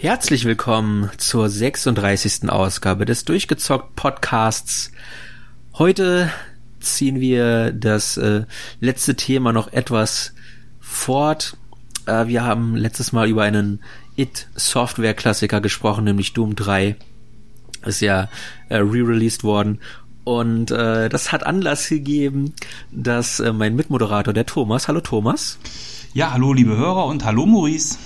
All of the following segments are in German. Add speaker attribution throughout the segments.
Speaker 1: Herzlich willkommen zur 36. Ausgabe des Durchgezockt Podcasts. Heute ziehen wir das äh, letzte Thema noch etwas fort. Äh, wir haben letztes Mal über einen It-Software-Klassiker gesprochen, nämlich Doom 3. Ist ja äh, re-released worden. Und äh, das hat Anlass gegeben, dass äh, mein Mitmoderator, der Thomas, hallo Thomas.
Speaker 2: Ja, hallo liebe Hörer und hallo Maurice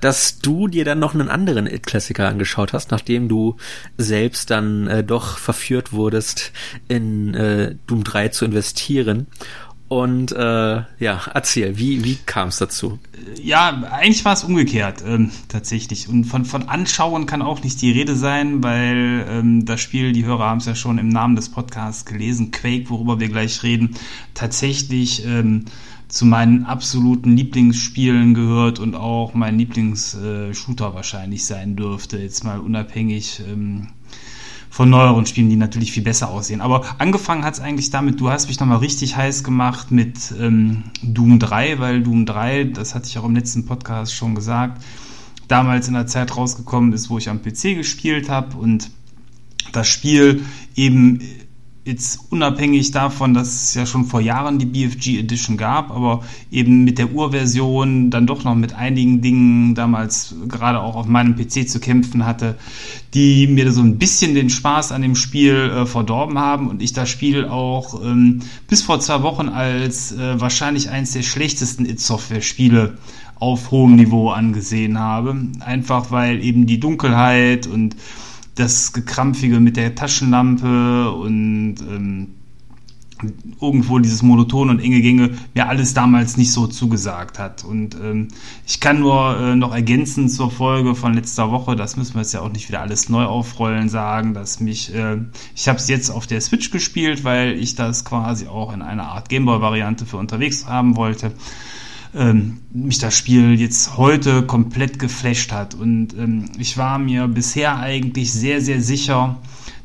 Speaker 1: dass du dir dann noch einen anderen It-Klassiker angeschaut hast, nachdem du selbst dann äh, doch verführt wurdest, in äh, Doom 3 zu investieren. Und äh, ja, erzähl, wie, wie kam es dazu?
Speaker 2: Ja, eigentlich war es umgekehrt, ähm, tatsächlich. Und von, von Anschauen kann auch nicht die Rede sein, weil ähm, das Spiel, die Hörer haben es ja schon im Namen des Podcasts gelesen, Quake, worüber wir gleich reden, tatsächlich ähm, zu meinen absoluten Lieblingsspielen gehört und auch mein Lieblingsshooter wahrscheinlich sein dürfte. Jetzt mal unabhängig ähm, von neueren Spielen, die natürlich viel besser aussehen. Aber angefangen hat es eigentlich damit, du hast mich nochmal richtig heiß gemacht mit ähm, Doom 3, weil Doom 3, das hatte ich auch im letzten Podcast schon gesagt, damals in der Zeit rausgekommen ist, wo ich am PC gespielt habe und das Spiel eben jetzt unabhängig davon, dass es ja schon vor Jahren die BFG Edition gab, aber eben mit der Urversion dann doch noch mit einigen Dingen damals gerade auch auf meinem PC zu kämpfen hatte, die mir so ein bisschen den Spaß an dem Spiel äh, verdorben haben und ich das Spiel auch ähm, bis vor zwei Wochen als äh, wahrscheinlich eines der schlechtesten It-Software-Spiele auf hohem Niveau angesehen habe. Einfach weil eben die Dunkelheit und das Gekrampfige mit der Taschenlampe und ähm, irgendwo dieses Monoton und enge Gänge mir alles damals nicht so zugesagt hat. Und ähm, ich kann nur äh, noch ergänzen zur Folge von letzter Woche, das müssen wir jetzt ja auch nicht wieder alles neu aufrollen, sagen, dass mich, äh, ich habe es jetzt auf der Switch gespielt, weil ich das quasi auch in einer Art Gameboy-Variante für unterwegs haben wollte ähm, mich das Spiel jetzt heute komplett geflasht hat. Und ähm, ich war mir bisher eigentlich sehr, sehr sicher,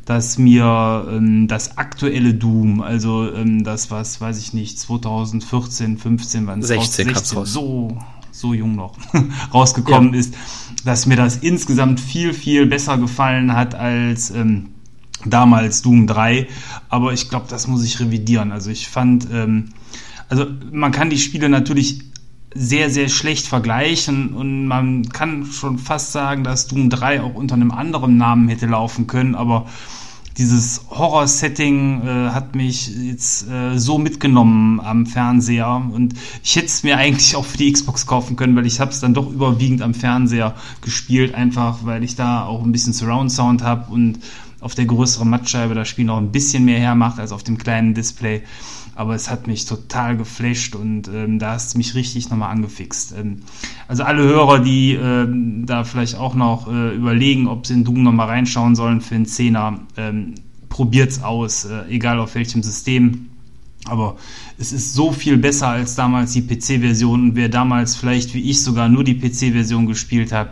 Speaker 2: dass mir ähm, das aktuelle Doom, also ähm, das, was, weiß ich nicht, 2014, 15, wann
Speaker 1: 16, 16
Speaker 2: so, so jung noch rausgekommen ja. ist, dass mir das insgesamt viel, viel besser gefallen hat als ähm, damals Doom 3. Aber ich glaube, das muss ich revidieren. Also ich fand, ähm, also man kann die Spiele natürlich sehr, sehr schlecht vergleichen. Und man kann schon fast sagen, dass Doom 3 auch unter einem anderen Namen hätte laufen können, aber dieses Horror-Setting äh, hat mich jetzt äh, so mitgenommen am Fernseher. Und ich hätte es mir eigentlich auch für die Xbox kaufen können, weil ich habe es dann doch überwiegend am Fernseher gespielt, einfach weil ich da auch ein bisschen Surround Sound habe und auf der größeren Mattscheibe das Spiel noch ein bisschen mehr hermacht als auf dem kleinen Display aber es hat mich total geflasht und ähm, da hast du mich richtig nochmal angefixt. Ähm, also alle Hörer, die ähm, da vielleicht auch noch äh, überlegen, ob sie in Doom nochmal reinschauen sollen für einen Zehner, ähm, probiert's aus, äh, egal auf welchem System. Aber es ist so viel besser als damals die PC-Version und wer damals vielleicht wie ich sogar nur die PC-Version gespielt hat,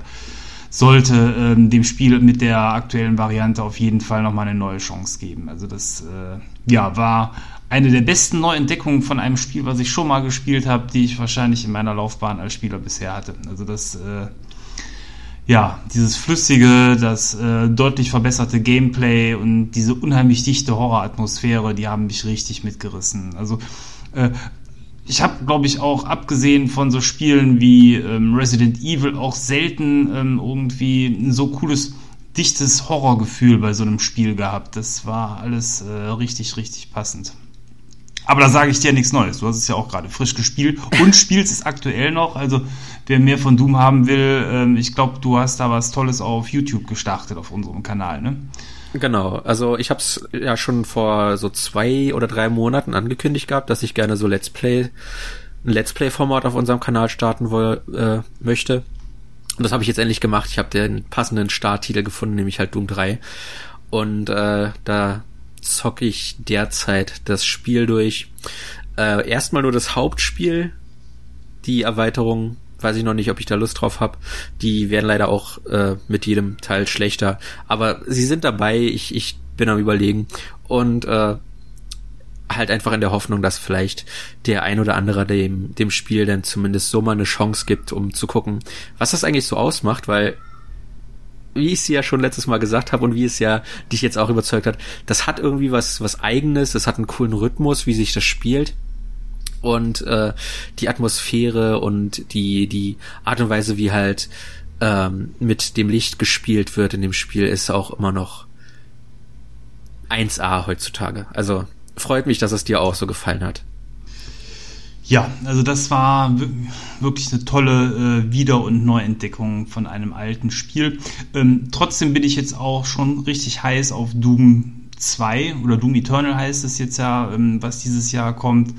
Speaker 2: sollte ähm, dem Spiel mit der aktuellen Variante auf jeden Fall nochmal eine neue Chance geben. Also das äh, ja, war eine der besten Neuentdeckungen von einem Spiel, was ich schon mal gespielt habe, die ich wahrscheinlich in meiner Laufbahn als Spieler bisher hatte. Also das, äh, ja, dieses flüssige, das äh, deutlich verbesserte Gameplay und diese unheimlich dichte Horroratmosphäre, die haben mich richtig mitgerissen. Also äh, ich habe, glaube ich, auch abgesehen von so Spielen wie ähm, Resident Evil auch selten ähm, irgendwie ein so cooles dichtes Horrorgefühl bei so einem Spiel gehabt. Das war alles äh, richtig, richtig passend. Aber da sage ich dir nichts Neues. Du hast es ja auch gerade frisch gespielt und spielst es aktuell noch. Also wer mehr von Doom haben will, ähm, ich glaube, du hast da was Tolles auf YouTube gestartet auf unserem Kanal, ne?
Speaker 1: Genau, also ich habe es ja schon vor so zwei oder drei Monaten angekündigt gehabt, dass ich gerne so Let's Play, ein Let's Play-Format auf unserem Kanal starten woll, äh, möchte. Und das habe ich jetzt endlich gemacht. Ich habe den passenden Starttitel gefunden, nämlich halt Doom 3. Und äh, da zocke ich derzeit das Spiel durch. Äh, erstmal nur das Hauptspiel. Die Erweiterung weiß ich noch nicht, ob ich da Lust drauf habe. Die werden leider auch äh, mit jedem Teil schlechter. Aber sie sind dabei. Ich, ich bin am überlegen. Und äh, halt einfach in der Hoffnung, dass vielleicht der ein oder andere dem, dem Spiel dann zumindest so mal eine Chance gibt, um zu gucken, was das eigentlich so ausmacht, weil wie ich es ja schon letztes Mal gesagt habe und wie es ja dich jetzt auch überzeugt hat, das hat irgendwie was, was eigenes, das hat einen coolen Rhythmus, wie sich das spielt. Und äh, die Atmosphäre und die, die Art und Weise, wie halt ähm, mit dem Licht gespielt wird in dem Spiel, ist auch immer noch 1A heutzutage. Also freut mich, dass es dir auch so gefallen hat.
Speaker 2: Ja, also das war wirklich eine tolle äh, Wieder- und Neuentdeckung von einem alten Spiel. Ähm, trotzdem bin ich jetzt auch schon richtig heiß auf Doom 2 oder Doom Eternal heißt es jetzt ja, ähm, was dieses Jahr kommt.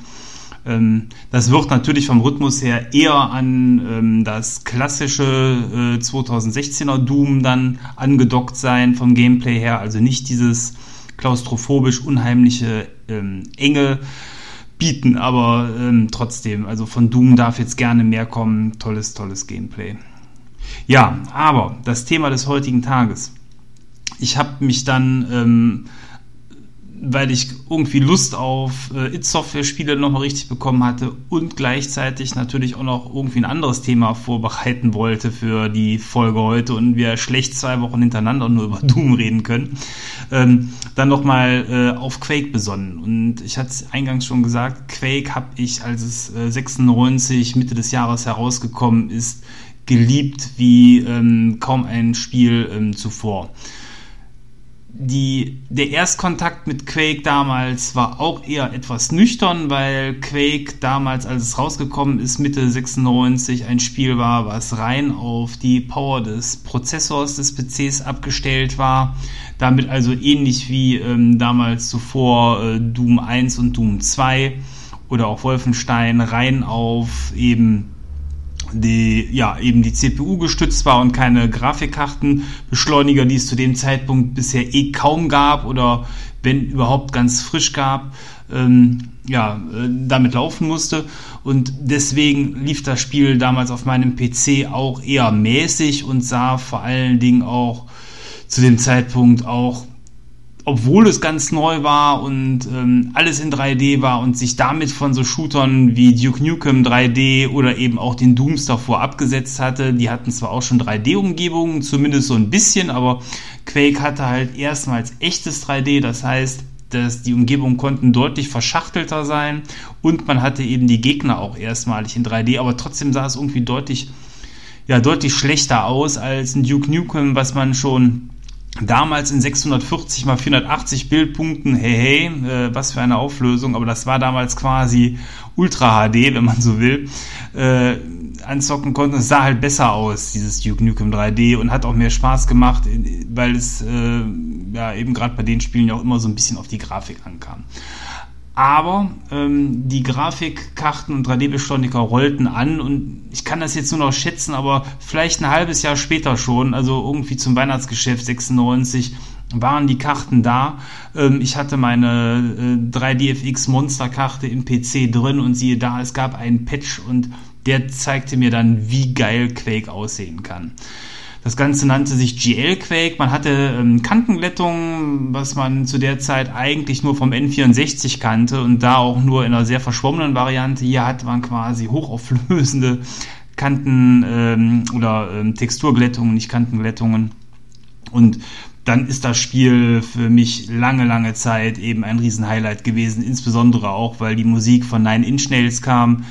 Speaker 2: Ähm, das wird natürlich vom Rhythmus her eher an ähm, das klassische äh, 2016er Doom dann angedockt sein vom Gameplay her, also nicht dieses klaustrophobisch unheimliche ähm, Enge bieten, aber ähm, trotzdem, also von Doom darf jetzt gerne mehr kommen. Tolles, tolles Gameplay. Ja, aber das Thema des heutigen Tages. Ich habe mich dann ähm, weil ich irgendwie Lust auf äh, It-Software-Spiele nochmal richtig bekommen hatte und gleichzeitig natürlich auch noch irgendwie ein anderes Thema vorbereiten wollte für die Folge heute und wir schlecht zwei Wochen hintereinander nur über Doom reden können, ähm, dann nochmal äh, auf Quake besonnen. Und ich hatte es eingangs schon gesagt, Quake habe ich, als es äh, 96 Mitte des Jahres herausgekommen ist, geliebt wie ähm, kaum ein Spiel ähm, zuvor die, der Erstkontakt mit Quake damals war auch eher etwas nüchtern, weil Quake damals, als es rausgekommen ist, Mitte 96, ein Spiel war, was rein auf die Power des Prozessors des PCs abgestellt war. Damit also ähnlich wie ähm, damals zuvor äh, Doom 1 und Doom 2 oder auch Wolfenstein rein auf eben die ja eben die CPU gestützt war und keine Grafikkartenbeschleuniger, die es zu dem Zeitpunkt bisher eh kaum gab oder wenn überhaupt ganz frisch gab, ähm, ja, äh, damit laufen musste. Und deswegen lief das Spiel damals auf meinem PC auch eher mäßig und sah vor allen Dingen auch zu dem Zeitpunkt auch obwohl es ganz neu war und ähm, alles in 3D war und sich damit von so Shootern wie Duke Nukem 3D oder eben auch den Dooms davor abgesetzt hatte. Die hatten zwar auch schon 3D-Umgebungen, zumindest so ein bisschen, aber Quake hatte halt erstmals echtes 3D, das heißt, dass die Umgebungen konnten deutlich verschachtelter sein und man hatte eben die Gegner auch erstmalig in 3D, aber trotzdem sah es irgendwie deutlich, ja, deutlich schlechter aus als ein Duke Nukem, was man schon damals in 640 mal 480 Bildpunkten, hey, hey, äh, was für eine Auflösung, aber das war damals quasi Ultra HD, wenn man so will, äh, anzocken konnte. Es sah halt besser aus, dieses Duke Nukem 3D und hat auch mehr Spaß gemacht, weil es äh, ja eben gerade bei den Spielen ja auch immer so ein bisschen auf die Grafik ankam. Aber ähm, die Grafikkarten und 3D-Beschleuniger rollten an und ich kann das jetzt nur noch schätzen, aber vielleicht ein halbes Jahr später schon, also irgendwie zum Weihnachtsgeschäft 96, waren die Karten da. Ähm, ich hatte meine äh, 3DFX Monsterkarte im PC drin und siehe da, es gab einen Patch und der zeigte mir dann, wie geil Quake aussehen kann. Das Ganze nannte sich GL Quake. Man hatte ähm, Kantenglättung, was man zu der Zeit eigentlich nur vom N64 kannte und da auch nur in einer sehr verschwommenen Variante. Hier hat man quasi hochauflösende Kanten ähm, oder ähm, Texturglättungen, nicht Kantenglättungen. Und dann ist das Spiel für mich lange, lange Zeit eben ein Riesenhighlight gewesen, insbesondere auch, weil die Musik von Nine Inch Nails kam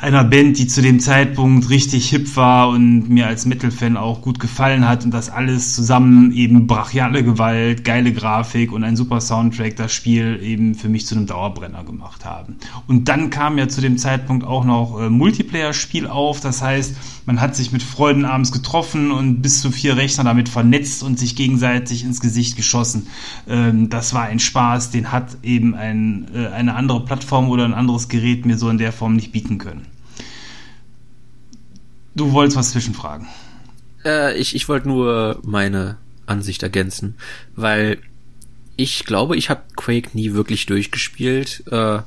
Speaker 2: einer Band, die zu dem Zeitpunkt richtig hip war und mir als Metal-Fan auch gut gefallen hat und das alles zusammen eben brachiale Gewalt, geile Grafik und ein super Soundtrack das Spiel eben für mich zu einem Dauerbrenner gemacht haben. Und dann kam ja zu dem Zeitpunkt auch noch äh, Multiplayer-Spiel auf, das heißt, man hat sich mit Freunden abends getroffen und bis zu vier Rechner damit vernetzt und sich gegenseitig ins Gesicht geschossen. Ähm, das war ein Spaß, den hat eben ein, äh, eine andere Plattform oder ein anderes Gerät mir so in der Form nicht bieten können. Du wolltest was zwischenfragen.
Speaker 1: Äh, ich ich wollte nur meine Ansicht ergänzen, weil ich glaube, ich habe Quake nie wirklich durchgespielt. Äh,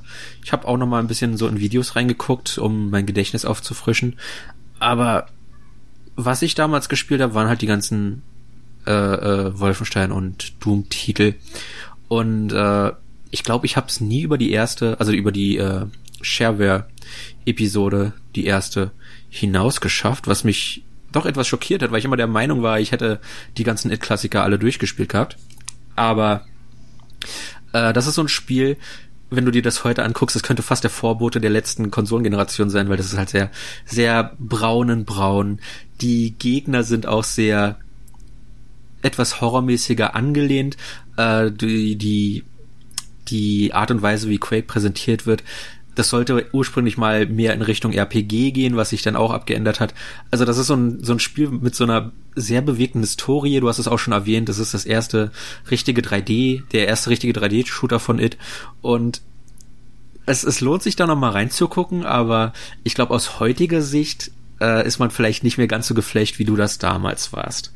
Speaker 1: ich habe auch noch mal ein bisschen so in Videos reingeguckt, um mein Gedächtnis aufzufrischen. Aber was ich damals gespielt habe, waren halt die ganzen äh, äh, Wolfenstein und Doom-Titel. Und äh, ich glaube, ich habe es nie über die erste, also über die äh, Shareware-Episode, die erste, hinaus geschafft, was mich doch etwas schockiert hat, weil ich immer der Meinung war, ich hätte die ganzen It-Klassiker alle durchgespielt gehabt. Aber äh, das ist so ein Spiel, wenn du dir das heute anguckst, das könnte fast der Vorbote der letzten Konsolengeneration sein, weil das ist halt sehr, sehr braunen braun. Die Gegner sind auch sehr etwas horrormäßiger angelehnt. Äh, die, die, die Art und Weise, wie Quake präsentiert wird, das sollte ursprünglich mal mehr in Richtung RPG gehen, was sich dann auch abgeändert hat. Also das ist so ein, so ein Spiel mit so einer sehr bewegten Historie. Du hast es auch schon erwähnt, das ist das erste richtige 3D, der erste richtige 3D-Shooter von It. Und es, es lohnt sich da nochmal reinzugucken, aber ich glaube, aus heutiger Sicht äh, ist man vielleicht nicht mehr ganz so geflecht, wie du das damals warst.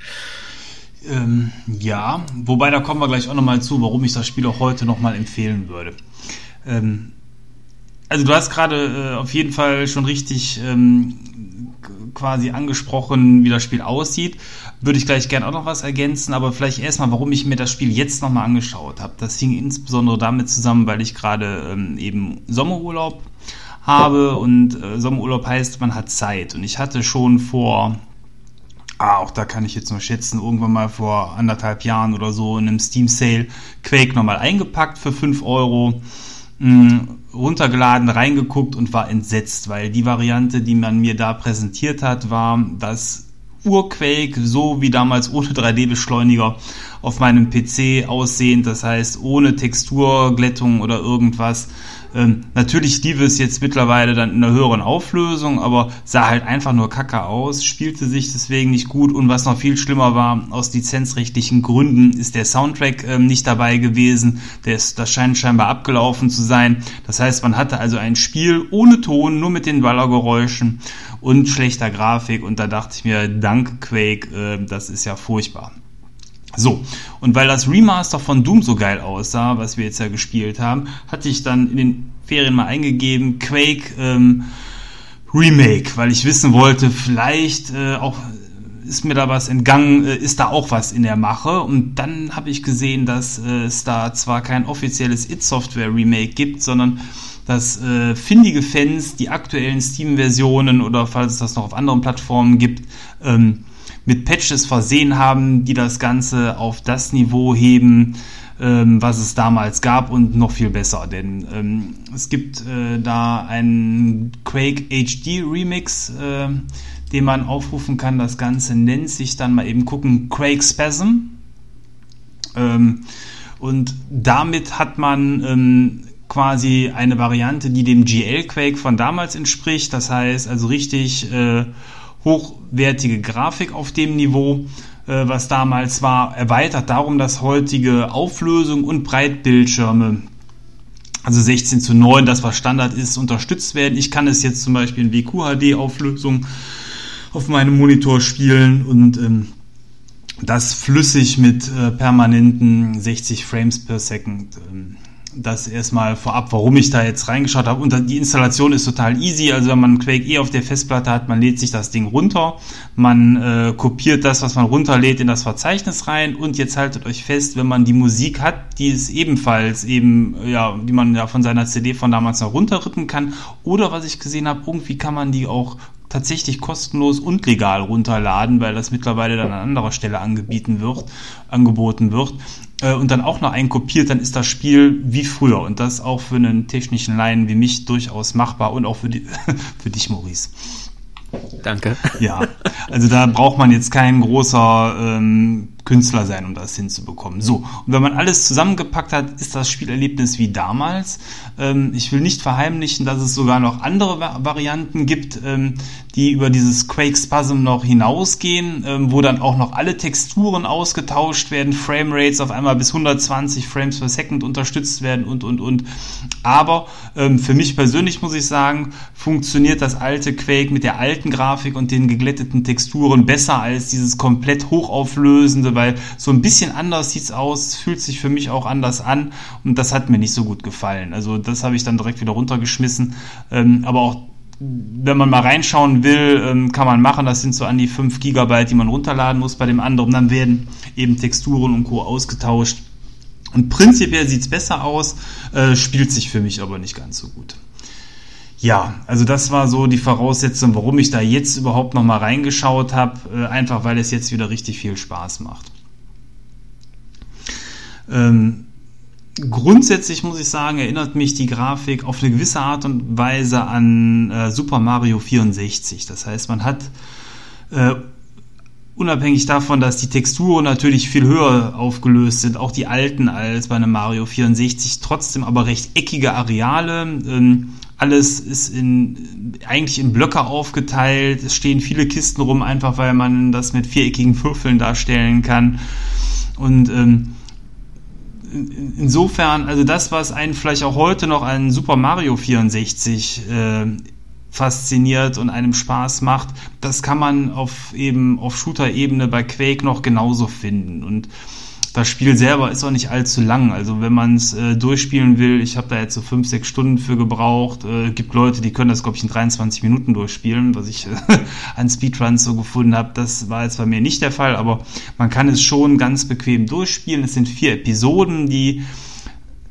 Speaker 2: Ähm, ja, wobei da kommen wir gleich auch nochmal zu, warum ich das Spiel auch heute nochmal empfehlen würde. Ähm, also du hast gerade äh, auf jeden Fall schon richtig ähm, quasi angesprochen, wie das Spiel aussieht. Würde ich gleich gerne auch noch was ergänzen, aber vielleicht erstmal, warum ich mir das Spiel jetzt nochmal angeschaut habe. Das hing insbesondere damit zusammen, weil ich gerade ähm, eben Sommerurlaub habe und äh, Sommerurlaub heißt, man hat Zeit. Und ich hatte schon vor, ah, auch da kann ich jetzt nur schätzen, irgendwann mal vor anderthalb Jahren oder so in einem Steam Sale Quake nochmal eingepackt für 5 Euro mh, runtergeladen, reingeguckt und war entsetzt, weil die Variante, die man mir da präsentiert hat, war das Urquake, so wie damals ohne 3D-Beschleuniger auf meinem PC aussehend, das heißt ohne Texturglättung oder irgendwas. Ähm, natürlich lief es jetzt mittlerweile dann in einer höheren Auflösung, aber sah halt einfach nur kacke aus, spielte sich deswegen nicht gut und was noch viel schlimmer war, aus lizenzrechtlichen Gründen ist der Soundtrack ähm, nicht dabei gewesen. Der ist, das scheint scheinbar abgelaufen zu sein. Das heißt, man hatte also ein Spiel ohne Ton, nur mit den Ballergeräuschen und schlechter Grafik und da dachte ich mir, danke Quake, äh, das ist ja furchtbar. So, und weil das Remaster von Doom so geil aussah, was wir jetzt ja gespielt haben, hatte ich dann in den Ferien mal eingegeben, Quake ähm, Remake, weil ich wissen wollte, vielleicht äh, auch ist mir da was entgangen, äh, ist da auch was in der Mache. Und dann habe ich gesehen, dass äh, es da zwar kein offizielles It-Software-Remake gibt, sondern dass äh, findige Fans die aktuellen Steam-Versionen oder falls es das noch auf anderen Plattformen gibt, ähm, mit Patches versehen haben, die das Ganze auf das Niveau heben, ähm, was es damals gab und noch viel besser. Denn ähm, es gibt äh, da einen Quake HD Remix, äh, den man aufrufen kann. Das Ganze nennt sich dann mal eben gucken Quake Spasm. Ähm, und damit hat man ähm, quasi eine Variante, die dem GL Quake von damals entspricht. Das heißt also richtig äh, hochwertige Grafik auf dem Niveau, äh, was damals war, erweitert darum, dass heutige Auflösung und Breitbildschirme also 16 zu 9, das was Standard ist, unterstützt werden. Ich kann es jetzt zum Beispiel in WQHD-Auflösung auf meinem Monitor spielen und ähm, das flüssig mit äh, permanenten 60 Frames per Second. Ähm, das erstmal vorab, warum ich da jetzt reingeschaut habe. Und die Installation ist total easy. Also wenn man Quake eh auf der Festplatte hat, man lädt sich das Ding runter, man äh, kopiert das, was man runterlädt, in das Verzeichnis rein. Und jetzt haltet euch fest, wenn man die Musik hat, die es ebenfalls eben, ja, die man ja von seiner CD von damals noch runterrippen kann. Oder was ich gesehen habe, irgendwie kann man die auch tatsächlich kostenlos und legal runterladen, weil das mittlerweile dann an anderer Stelle angeboten wird, angeboten wird. Äh, und dann auch noch einkopiert, dann ist das Spiel wie früher. Und das auch für einen technischen Laien wie mich durchaus machbar und auch für, die, für dich, Maurice.
Speaker 1: Danke.
Speaker 2: Ja, also da braucht man jetzt kein großer ähm, Künstler sein, um das hinzubekommen. So, und wenn man alles zusammengepackt hat, ist das Spielerlebnis wie damals. Ähm, ich will nicht verheimlichen, dass es sogar noch andere Varianten gibt, ähm, die über dieses Quake Spasm noch hinausgehen, ähm, wo dann auch noch alle Texturen ausgetauscht werden, Framerates auf einmal bis 120 Frames per Second unterstützt werden und, und, und. Aber ähm, für mich persönlich muss ich sagen, funktioniert das alte Quake mit der alten Grafik und den geglätteten Texturen besser als dieses komplett hochauflösende weil so ein bisschen anders sieht's aus, fühlt sich für mich auch anders an und das hat mir nicht so gut gefallen. Also das habe ich dann direkt wieder runtergeschmissen. Ähm, aber auch wenn man mal reinschauen will, ähm, kann man machen. Das sind so an die 5 Gigabyte, die man runterladen muss bei dem anderen. Dann werden eben Texturen und Co. ausgetauscht. Und prinzipiell sieht's besser aus, äh, spielt sich für mich aber nicht ganz so gut. Ja, also das war so die Voraussetzung, warum ich da jetzt überhaupt noch mal reingeschaut habe, äh, einfach weil es jetzt wieder richtig viel Spaß macht. Ähm, grundsätzlich muss ich sagen, erinnert mich die Grafik auf eine gewisse Art und Weise an äh, Super Mario 64. Das heißt, man hat äh, unabhängig davon, dass die Texturen natürlich viel höher aufgelöst sind, auch die alten als bei einem Mario 64, trotzdem aber recht eckige Areale. Ähm, alles ist in, eigentlich in Blöcke aufgeteilt. Es stehen viele Kisten rum, einfach weil man das mit viereckigen Würfeln darstellen kann. Und ähm, insofern, also das, was einen vielleicht auch heute noch an Super Mario 64 äh, fasziniert und einem Spaß macht, das kann man auf eben auf Shooter-Ebene bei Quake noch genauso finden. Und das Spiel selber ist auch nicht allzu lang. Also wenn man es äh, durchspielen will, ich habe da jetzt so fünf, sechs Stunden für gebraucht. Äh, gibt Leute, die können das, glaube ich, in 23 Minuten durchspielen, was ich äh, an Speedruns so gefunden habe. Das war jetzt bei mir nicht der Fall, aber man kann es schon ganz bequem durchspielen. Es sind vier Episoden, die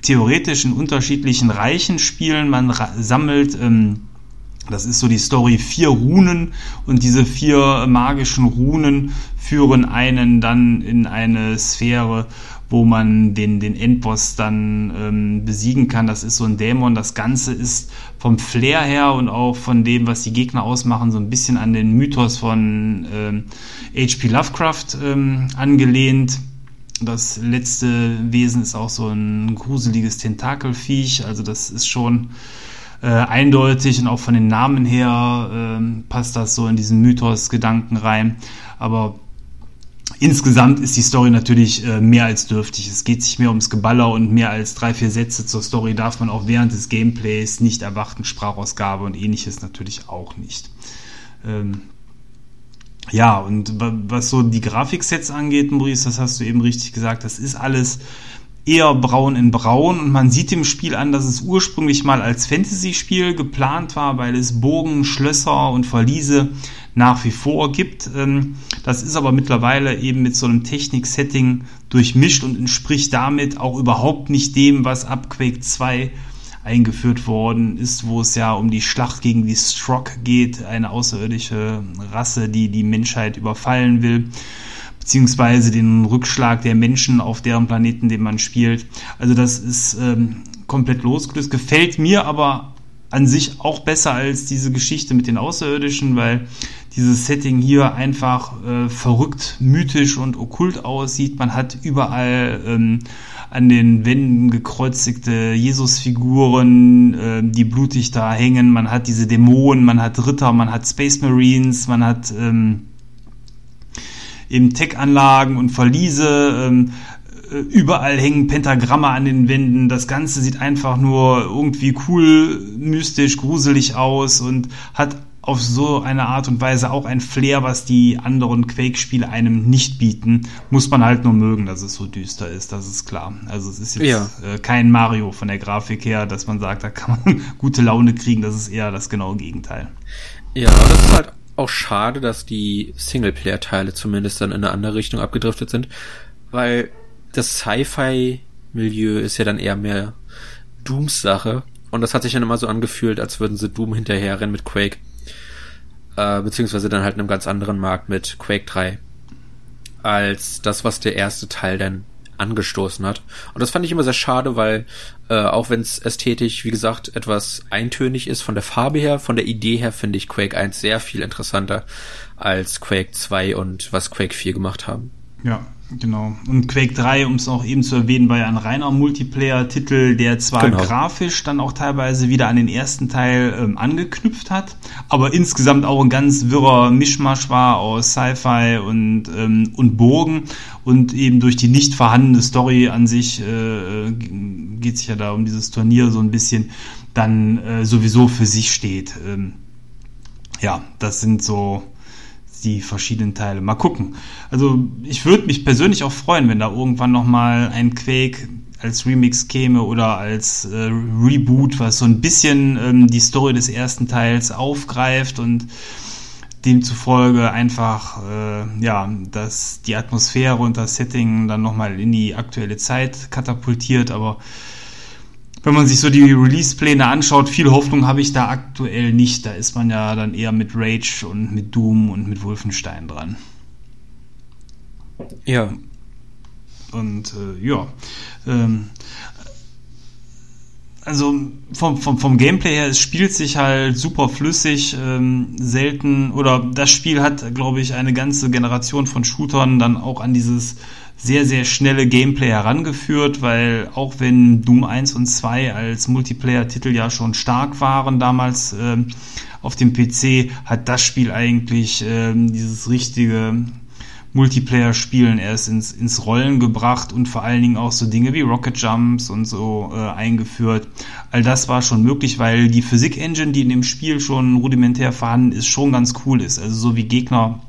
Speaker 2: theoretisch in unterschiedlichen Reichen spielen. Man sammelt ähm, das ist so die Story, vier Runen und diese vier magischen Runen führen einen dann in eine Sphäre, wo man den, den Endboss dann ähm, besiegen kann. Das ist so ein Dämon. Das Ganze ist vom Flair her und auch von dem, was die Gegner ausmachen, so ein bisschen an den Mythos von ähm, H.P. Lovecraft ähm, angelehnt. Das letzte Wesen ist auch so ein gruseliges Tentakelviech. Also das ist schon äh, eindeutig und auch von den Namen her äh, passt das so in diesen Mythos-Gedanken rein. Aber insgesamt ist die Story natürlich äh, mehr als dürftig. Es geht sich mehr ums Geballer und mehr als drei, vier Sätze zur Story darf man auch während des Gameplays nicht erwarten. Sprachausgabe und ähnliches natürlich auch nicht. Ähm, ja, und was so die Grafiksets angeht, Maurice, das hast du eben richtig gesagt, das ist alles eher braun in braun und man sieht dem Spiel an, dass es ursprünglich mal als Fantasy-Spiel geplant war, weil es Burgen, Schlösser und Verliese nach wie vor gibt. Ähm, das ist aber mittlerweile eben mit so einem Technik-Setting durchmischt und entspricht damit auch überhaupt nicht dem, was ab Quake 2 eingeführt worden ist, wo es ja um die Schlacht gegen die Strock geht, eine außerirdische Rasse, die die Menschheit überfallen will beziehungsweise den Rückschlag der Menschen auf deren Planeten, den man spielt. Also das ist ähm, komplett losgelöst. Gefällt mir aber an sich auch besser als diese Geschichte mit den Außerirdischen, weil dieses Setting hier einfach äh, verrückt, mythisch und okkult aussieht. Man hat überall ähm, an den Wänden gekreuzigte Jesusfiguren, äh, die blutig da hängen. Man hat diese Dämonen, man hat Ritter, man hat Space Marines, man hat ähm, eben Tech-Anlagen und Verliese. Ähm, äh, überall hängen Pentagramme an den Wänden. Das Ganze sieht einfach nur irgendwie cool, mystisch, gruselig aus und hat auf so eine Art und Weise auch ein Flair, was die anderen Quake-Spiele einem nicht bieten. Muss man halt nur mögen, dass es so düster ist, das ist klar. Also es ist jetzt ja. äh, kein Mario von der Grafik her, dass man sagt, da kann man gute Laune kriegen, das ist eher das genaue Gegenteil.
Speaker 1: Ja, das ist halt auch schade, dass die Singleplayer-Teile zumindest dann in eine andere Richtung abgedriftet sind, weil das Sci-Fi-Milieu ist ja dann eher mehr Dooms Sache und das hat sich dann immer so angefühlt, als würden sie Doom hinterherrennen mit Quake, äh, beziehungsweise dann halt in einem ganz anderen Markt mit Quake 3, als das, was der erste Teil dann angestoßen hat. Und das fand ich immer sehr schade, weil äh, auch wenn es ästhetisch, wie gesagt, etwas eintönig ist von der Farbe her, von der Idee her finde ich Quake 1 sehr viel interessanter als Quake 2 und was Quake 4 gemacht haben.
Speaker 2: Ja, Genau. Und Quake 3, um es auch eben zu erwähnen, war ja ein reiner Multiplayer-Titel, der zwar genau. grafisch dann auch teilweise wieder an den ersten Teil ähm, angeknüpft hat, aber insgesamt auch ein ganz wirrer Mischmasch war aus Sci-Fi und, ähm, und Burgen und eben durch die nicht vorhandene Story an sich äh, geht sich ja da um dieses Turnier so ein bisschen dann äh, sowieso für sich steht. Ähm, ja, das sind so die verschiedenen Teile. Mal gucken. Also ich würde mich persönlich auch freuen, wenn da irgendwann nochmal ein Quake als Remix käme oder als äh, Reboot, was so ein bisschen ähm, die Story des ersten Teils aufgreift und demzufolge einfach äh, ja, dass die Atmosphäre und das Setting dann nochmal in die aktuelle Zeit katapultiert, aber wenn man sich so die Release-Pläne anschaut, viel Hoffnung habe ich da aktuell nicht. Da ist man ja dann eher mit Rage und mit Doom und mit Wolfenstein dran.
Speaker 1: Ja.
Speaker 2: Und äh, ja. Ähm, also vom, vom, vom Gameplay her, es spielt sich halt super flüssig, ähm, selten, oder das Spiel hat, glaube ich, eine ganze Generation von Shootern dann auch an dieses sehr, sehr schnelle Gameplay herangeführt, weil auch wenn Doom 1 und 2 als Multiplayer-Titel ja schon stark waren damals ähm, auf dem PC, hat das Spiel eigentlich ähm, dieses richtige Multiplayer-Spielen erst ins, ins Rollen gebracht und vor allen Dingen auch so Dinge wie Rocket Jumps und so äh, eingeführt. All das war schon möglich, weil die Physik-Engine, die in dem Spiel schon rudimentär vorhanden ist, schon ganz cool ist. Also so wie Gegner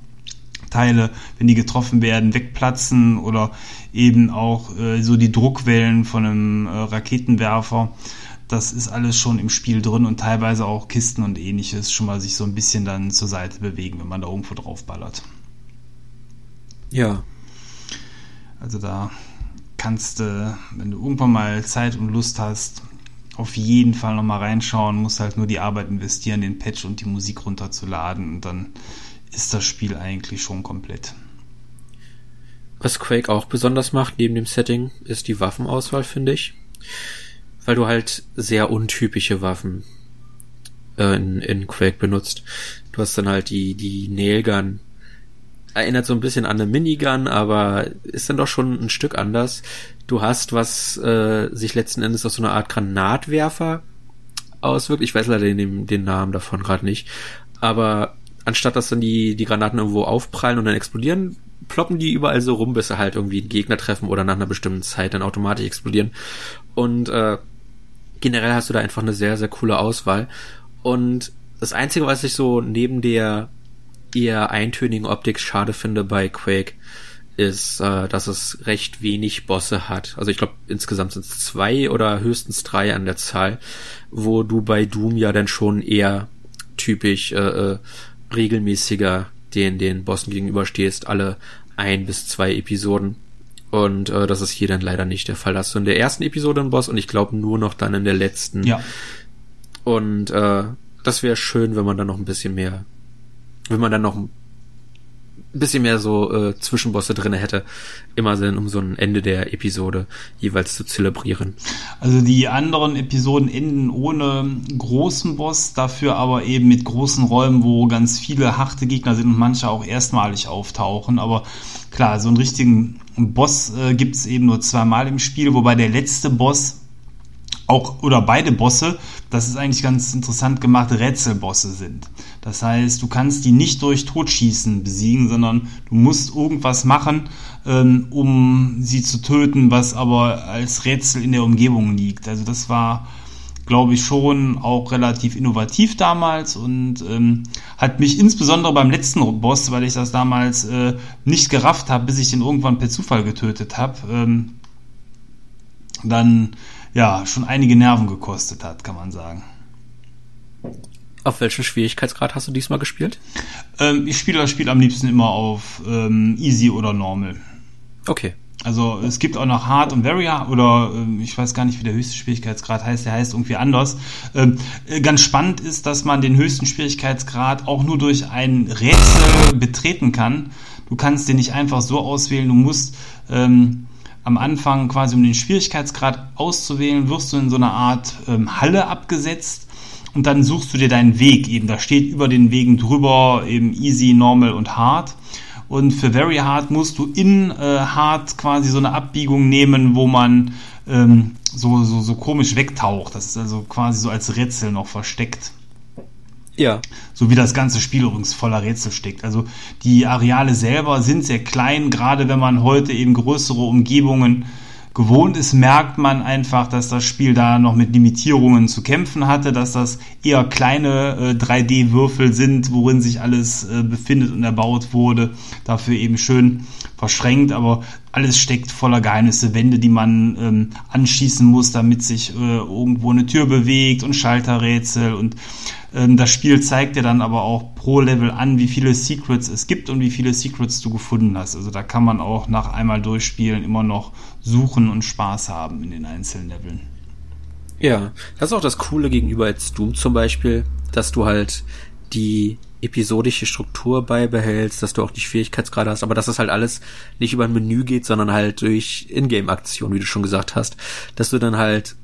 Speaker 2: Teile, wenn die getroffen werden, wegplatzen oder eben auch äh, so die Druckwellen von einem äh, Raketenwerfer. Das ist alles schon im Spiel drin und teilweise auch Kisten und ähnliches schon mal sich so ein bisschen dann zur Seite bewegen, wenn man da irgendwo drauf ballert.
Speaker 1: Ja.
Speaker 2: Also da kannst du, wenn du irgendwann mal Zeit und Lust hast, auf jeden Fall nochmal reinschauen, musst halt nur die Arbeit investieren, den Patch und die Musik runterzuladen und dann ist das Spiel eigentlich schon komplett.
Speaker 1: Was Quake auch besonders macht, neben dem Setting, ist die Waffenauswahl, finde ich. Weil du halt sehr untypische Waffen äh, in, in Quake benutzt. Du hast dann halt die, die Nailgun. Erinnert so ein bisschen an eine Minigun, aber ist dann doch schon ein Stück anders. Du hast, was äh, sich letzten Endes auf so eine Art Granatwerfer auswirkt. Ich weiß leider den, den Namen davon gerade nicht. Aber anstatt dass dann die, die Granaten irgendwo aufprallen und dann explodieren, ploppen die überall so rum, bis sie halt irgendwie einen Gegner treffen oder nach einer bestimmten Zeit dann automatisch explodieren. Und äh, generell hast du da einfach eine sehr, sehr coole Auswahl. Und das Einzige, was ich so neben der eher eintönigen Optik schade finde bei Quake, ist, äh, dass es recht wenig Bosse hat. Also ich glaube, insgesamt sind es zwei oder höchstens drei an der Zahl, wo du bei Doom ja dann schon eher typisch äh, äh regelmäßiger den, den Bossen gegenüberstehst, alle ein bis zwei Episoden. Und äh, das ist hier dann leider nicht der Fall. hast du in der ersten Episode einen Boss und ich glaube nur noch dann in der letzten.
Speaker 2: Ja.
Speaker 1: Und äh, das wäre schön, wenn man dann noch ein bisschen mehr, wenn man dann noch ein bisschen mehr so äh, Zwischenbosse drinne hätte, immer dann um so ein Ende der Episode jeweils zu zelebrieren.
Speaker 2: Also die anderen Episoden enden ohne großen Boss, dafür aber eben mit großen Räumen, wo ganz viele harte Gegner sind und manche auch erstmalig auftauchen. Aber klar, so einen richtigen Boss äh, gibt es eben nur zweimal im Spiel, wobei der letzte Boss auch oder beide Bosse, das ist eigentlich ganz interessant gemacht, Rätselbosse sind. Das heißt, du kannst die nicht durch Totschießen besiegen, sondern du musst irgendwas machen, ähm, um sie zu töten, was aber als Rätsel in der Umgebung liegt. Also das war, glaube ich, schon auch relativ innovativ damals und ähm, hat mich insbesondere beim letzten Boss, weil ich das damals äh, nicht gerafft habe, bis ich den irgendwann per Zufall getötet habe, ähm, dann ja, schon einige Nerven gekostet hat, kann man sagen.
Speaker 1: Auf welchem Schwierigkeitsgrad hast du diesmal gespielt?
Speaker 2: Ähm, ich spiele das Spiel am liebsten immer auf ähm, Easy oder Normal.
Speaker 1: Okay.
Speaker 2: Also es gibt auch noch Hard und Very Hard oder äh, ich weiß gar nicht, wie der höchste Schwierigkeitsgrad heißt, der heißt irgendwie anders. Ähm, äh, ganz spannend ist, dass man den höchsten Schwierigkeitsgrad auch nur durch ein Rätsel betreten kann. Du kannst den nicht einfach so auswählen, du musst ähm, am Anfang quasi um den Schwierigkeitsgrad auszuwählen, wirst du in so einer Art ähm, Halle abgesetzt und dann suchst du dir deinen Weg eben. Da steht über den Wegen drüber eben Easy, Normal und Hard. Und für Very Hard musst du in äh, Hard quasi so eine Abbiegung nehmen, wo man ähm, so, so, so komisch wegtaucht. Das ist also quasi so als Rätsel noch versteckt.
Speaker 1: Ja.
Speaker 2: So wie das ganze Spiel übrigens voller Rätsel steckt. Also die Areale selber sind sehr klein, gerade wenn man heute eben größere Umgebungen gewohnt ist, merkt man einfach, dass das Spiel da noch mit Limitierungen zu kämpfen hatte, dass das eher kleine äh, 3D-Würfel sind, worin sich alles äh, befindet und erbaut wurde. Dafür eben schön verschränkt, aber alles steckt voller Geheimnisse, Wände, die man ähm, anschießen muss, damit sich äh, irgendwo eine Tür bewegt und Schalterrätsel und ähm, das Spiel zeigt dir dann aber auch pro Level an, wie viele Secrets es gibt und wie viele Secrets du gefunden hast. Also da kann man auch nach einmal durchspielen immer noch suchen und Spaß haben in den einzelnen Leveln.
Speaker 1: Ja, das ist auch das Coole gegenüber jetzt Doom zum Beispiel, dass du halt die episodische Struktur beibehältst, dass du auch die Schwierigkeitsgrade hast, aber dass das halt alles nicht über ein Menü geht, sondern halt durch Ingame-Aktionen, wie du schon gesagt hast, dass du dann halt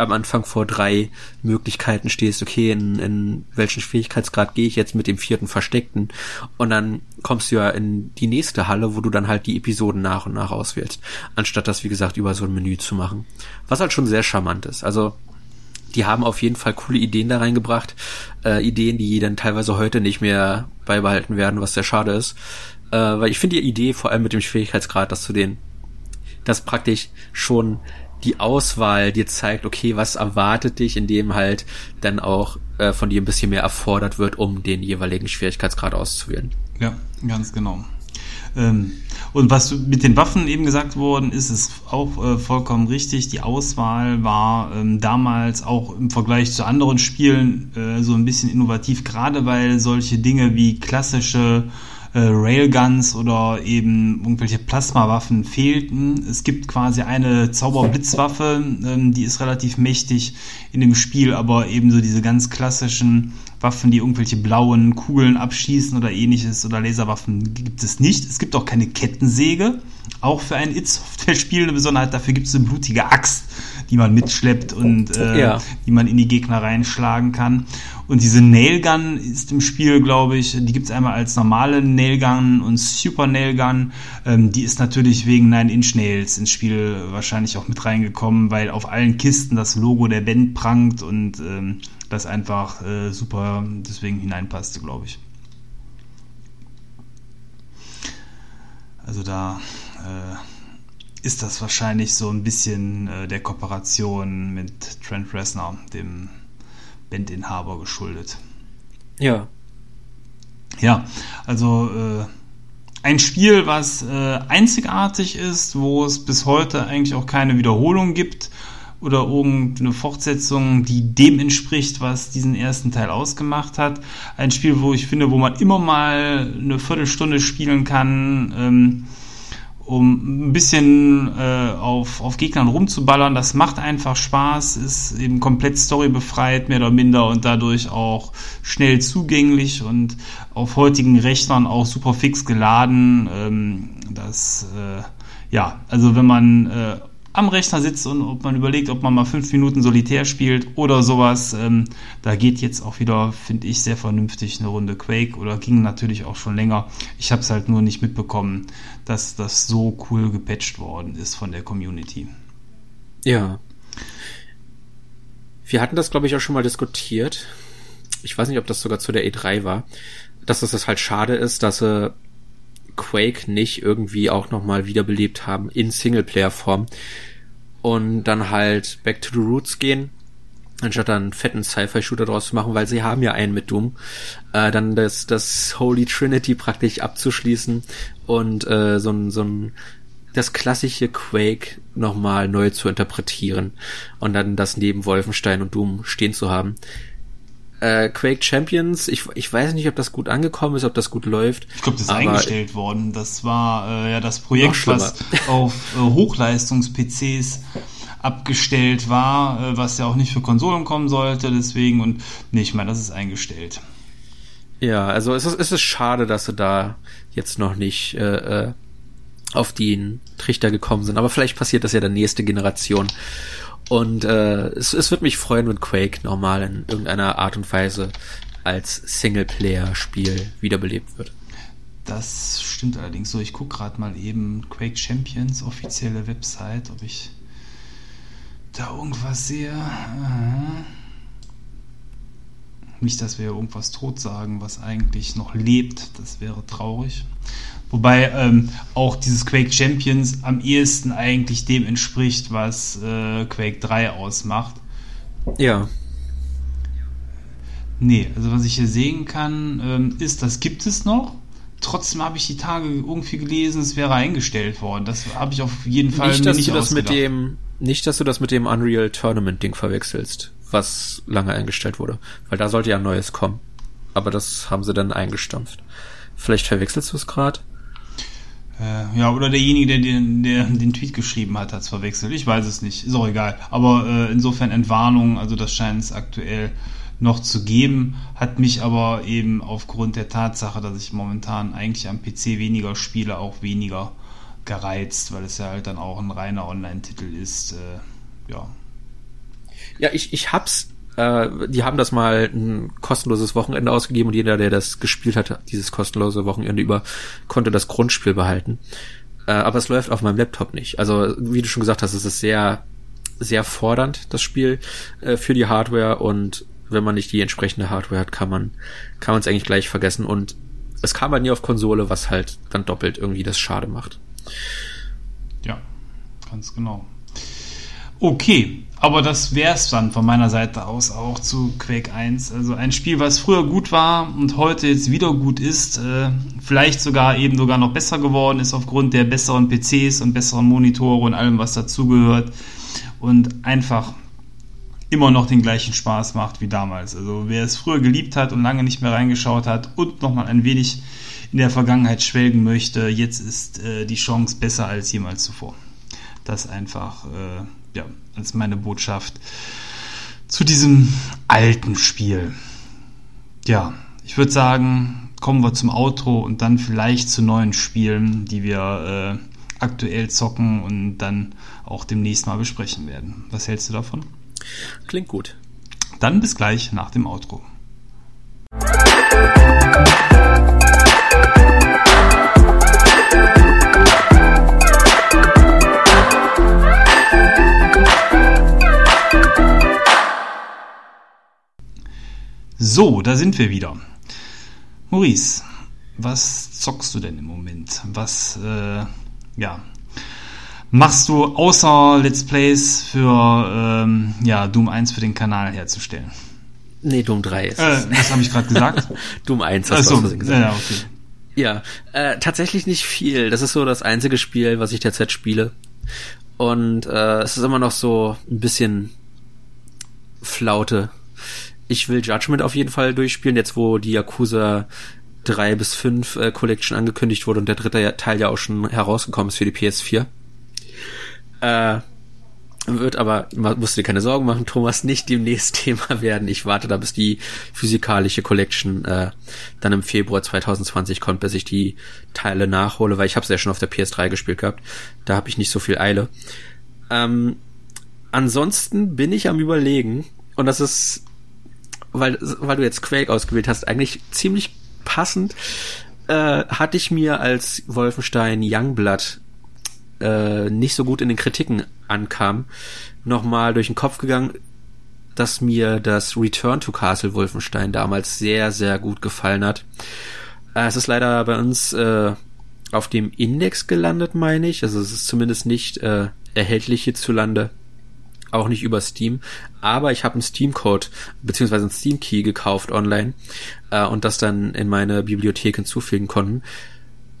Speaker 1: am Anfang vor drei Möglichkeiten stehst, okay, in, in welchen Schwierigkeitsgrad gehe ich jetzt mit dem vierten Versteckten und dann kommst du ja in die nächste Halle, wo du dann halt die Episoden nach und nach auswählst, anstatt das, wie gesagt, über so ein Menü zu machen. Was halt schon sehr charmant ist. Also die haben auf jeden Fall coole Ideen da reingebracht. Äh, Ideen, die dann teilweise heute nicht mehr beibehalten werden, was sehr schade ist. Äh, weil ich finde die Idee, vor allem mit dem Schwierigkeitsgrad, dass du den, das praktisch schon die Auswahl dir zeigt, okay, was erwartet dich, indem halt dann auch äh, von dir ein bisschen mehr erfordert wird, um den jeweiligen Schwierigkeitsgrad auszuwählen.
Speaker 2: Ja, ganz genau. Ähm, und was mit den Waffen eben gesagt worden ist, ist auch äh, vollkommen richtig. Die Auswahl war ähm, damals auch im Vergleich zu anderen Spielen äh, so ein bisschen innovativ, gerade weil solche Dinge wie klassische äh, Railguns oder eben irgendwelche Plasmawaffen fehlten. Es gibt quasi eine Zauberblitzwaffe, ähm, die ist relativ mächtig in dem Spiel, aber ebenso diese ganz klassischen Waffen, die irgendwelche blauen Kugeln abschießen oder ähnliches oder Laserwaffen gibt es nicht. Es gibt auch keine Kettensäge. Auch für ein It-Software-Spiel eine Besonderheit. Dafür gibt es eine blutige Axt, die man mitschleppt und äh, ja. die man in die Gegner reinschlagen kann. Und diese Nailgun ist im Spiel, glaube ich, die gibt es einmal als normale Nailgun und Super Nailgun. Ähm, die ist natürlich wegen Nine Inch Nails ins Spiel wahrscheinlich auch mit reingekommen, weil auf allen Kisten das Logo der Band prangt und ähm, das einfach äh, super deswegen hineinpasste, glaube ich. Also da äh, ist das wahrscheinlich so ein bisschen äh, der Kooperation mit Trent Reznor, dem Bandinhaber, geschuldet.
Speaker 1: Ja.
Speaker 2: Ja, also äh, ein Spiel, was äh, einzigartig ist, wo es bis heute eigentlich auch keine Wiederholung gibt oder irgendeine Fortsetzung, die dem entspricht, was diesen ersten Teil ausgemacht hat. Ein Spiel, wo ich finde, wo man immer mal eine Viertelstunde spielen kann, ähm, um ein bisschen äh, auf, auf Gegnern rumzuballern. Das macht einfach Spaß, ist eben komplett storybefreit, mehr oder minder und dadurch auch schnell zugänglich und auf heutigen Rechnern auch super fix geladen. Ähm, das, äh, ja, also wenn man äh, am Rechner sitzt und ob man überlegt, ob man mal fünf Minuten Solitär spielt oder sowas. Ähm, da geht jetzt auch wieder, finde ich, sehr vernünftig eine Runde Quake oder ging natürlich auch schon länger. Ich habe es halt nur nicht mitbekommen, dass das so cool gepatcht worden ist von der Community.
Speaker 1: Ja. Wir hatten das, glaube ich, auch schon mal diskutiert. Ich weiß nicht, ob das sogar zu der E3 war, dass es das halt schade ist, dass sie Quake nicht irgendwie auch nochmal wiederbelebt haben in Singleplayer-Form und dann halt Back to the Roots gehen, anstatt dann einen fetten Sci-Fi-Shooter draus zu machen, weil sie haben ja einen mit Doom, äh, dann das, das Holy Trinity praktisch abzuschließen und äh, so ein, so ein das klassische Quake nochmal neu zu interpretieren und dann das neben Wolfenstein und Doom stehen zu haben äh, Quake Champions, ich, ich weiß nicht, ob das gut angekommen ist, ob das gut läuft.
Speaker 2: Ich glaube, das ist eingestellt worden. Das war äh, ja das Projekt, was auf äh, Hochleistungs-PCs abgestellt war, äh, was ja auch nicht für Konsolen kommen sollte, deswegen und nee, ich meine, das ist eingestellt.
Speaker 1: Ja, also es ist, es ist schade, dass sie da jetzt noch nicht äh, äh auf den Trichter gekommen sind, aber vielleicht passiert das ja der nächste Generation. Und äh, es, es wird mich freuen, wenn Quake nochmal in irgendeiner Art und Weise als Singleplayer-Spiel wiederbelebt wird.
Speaker 2: Das stimmt allerdings so. Ich gucke gerade mal eben Quake Champions offizielle Website, ob ich da irgendwas sehe. Aha. Nicht, dass wir irgendwas tot sagen, was eigentlich noch lebt. Das wäre traurig. Wobei ähm, auch dieses Quake Champions am ehesten eigentlich dem entspricht, was äh, Quake 3 ausmacht.
Speaker 1: Ja.
Speaker 2: Nee, also was ich hier sehen kann, ähm, ist, das gibt es noch. Trotzdem habe ich die Tage irgendwie gelesen, es wäre eingestellt worden. Das habe ich auf jeden Fall
Speaker 1: nicht, dass nicht du das mit dem Nicht, dass du das mit dem Unreal Tournament Ding verwechselst, was lange eingestellt wurde. Weil da sollte ja ein neues kommen. Aber das haben sie dann eingestampft. Vielleicht verwechselst du es gerade?
Speaker 2: Äh, ja, oder derjenige, der den, der den Tweet geschrieben hat, hat es verwechselt. Ich weiß es nicht. Ist auch egal. Aber äh, insofern Entwarnung, also das scheint es aktuell noch zu geben, hat mich aber eben aufgrund der Tatsache, dass ich momentan eigentlich am PC weniger spiele, auch weniger gereizt, weil es ja halt dann auch ein reiner Online-Titel ist. Äh, ja.
Speaker 1: Ja, ich, ich hab's äh, die haben das mal ein kostenloses Wochenende ausgegeben und jeder, der das gespielt hat, dieses kostenlose Wochenende über, konnte das Grundspiel behalten. Äh, aber es läuft auf meinem Laptop nicht. Also, wie du schon gesagt hast, es ist sehr, sehr fordernd, das Spiel, äh, für die Hardware und wenn man nicht die entsprechende Hardware hat, kann man, kann man es eigentlich gleich vergessen und es kam halt nie auf Konsole, was halt dann doppelt irgendwie das schade macht.
Speaker 2: Ja, ganz genau. Okay, aber das wär's dann von meiner Seite aus auch zu Quake 1. Also ein Spiel, was früher gut war und heute jetzt wieder gut ist, äh, vielleicht sogar eben sogar noch besser geworden ist aufgrund der besseren PCs und besseren Monitore und allem, was dazugehört. Und einfach immer noch den gleichen Spaß macht wie damals. Also wer es früher geliebt hat und lange nicht mehr reingeschaut hat und nochmal ein wenig in der Vergangenheit schwelgen möchte, jetzt ist äh, die Chance besser als jemals zuvor. Das einfach äh, ja, als meine Botschaft zu diesem alten Spiel. Ja, ich würde sagen, kommen wir zum Outro und dann vielleicht zu neuen Spielen, die wir äh, aktuell zocken und dann auch demnächst mal besprechen werden. Was hältst du davon?
Speaker 1: Klingt gut.
Speaker 2: Dann bis gleich nach dem Outro. So, da sind wir wieder. Maurice, was zockst du denn im Moment? Was, äh, ja, machst du außer Let's Plays für, ähm, ja, Doom 1 für den Kanal herzustellen?
Speaker 1: Nee, Doom 3 ist
Speaker 2: äh, Was habe ich gerade gesagt?
Speaker 1: Doom 1 hast
Speaker 2: Achso, du gesagt. Ja, okay.
Speaker 1: Ja, äh, tatsächlich nicht viel. Das ist so das einzige Spiel, was ich derzeit spiele. Und äh, es ist immer noch so ein bisschen Flaute ich will Judgment auf jeden Fall durchspielen, jetzt wo die Yakuza 3 bis 5 äh, Collection angekündigt wurde und der dritte Teil ja auch schon herausgekommen ist für die PS4. Äh, wird aber, musst du dir keine Sorgen machen, Thomas, nicht demnächst Thema werden. Ich warte da, bis die physikalische Collection äh, dann im Februar 2020 kommt, bis ich die Teile nachhole, weil ich habe es ja schon auf der PS3 gespielt gehabt. Da habe ich nicht so viel Eile. Ähm, ansonsten bin ich am überlegen, und das ist weil, weil du jetzt Quake ausgewählt hast, eigentlich ziemlich passend, äh, hatte ich mir als Wolfenstein Youngblood äh, nicht so gut in den Kritiken ankam, nochmal durch den Kopf gegangen, dass mir das Return to Castle Wolfenstein damals sehr, sehr gut gefallen hat. Äh, es ist leider bei uns äh, auf dem Index gelandet, meine ich. Also es ist zumindest nicht äh, erhältlich hierzulande auch nicht über Steam, aber ich habe einen Steam-Code beziehungsweise einen Steam-Key gekauft online äh, und das dann in meine Bibliothek hinzufügen konnten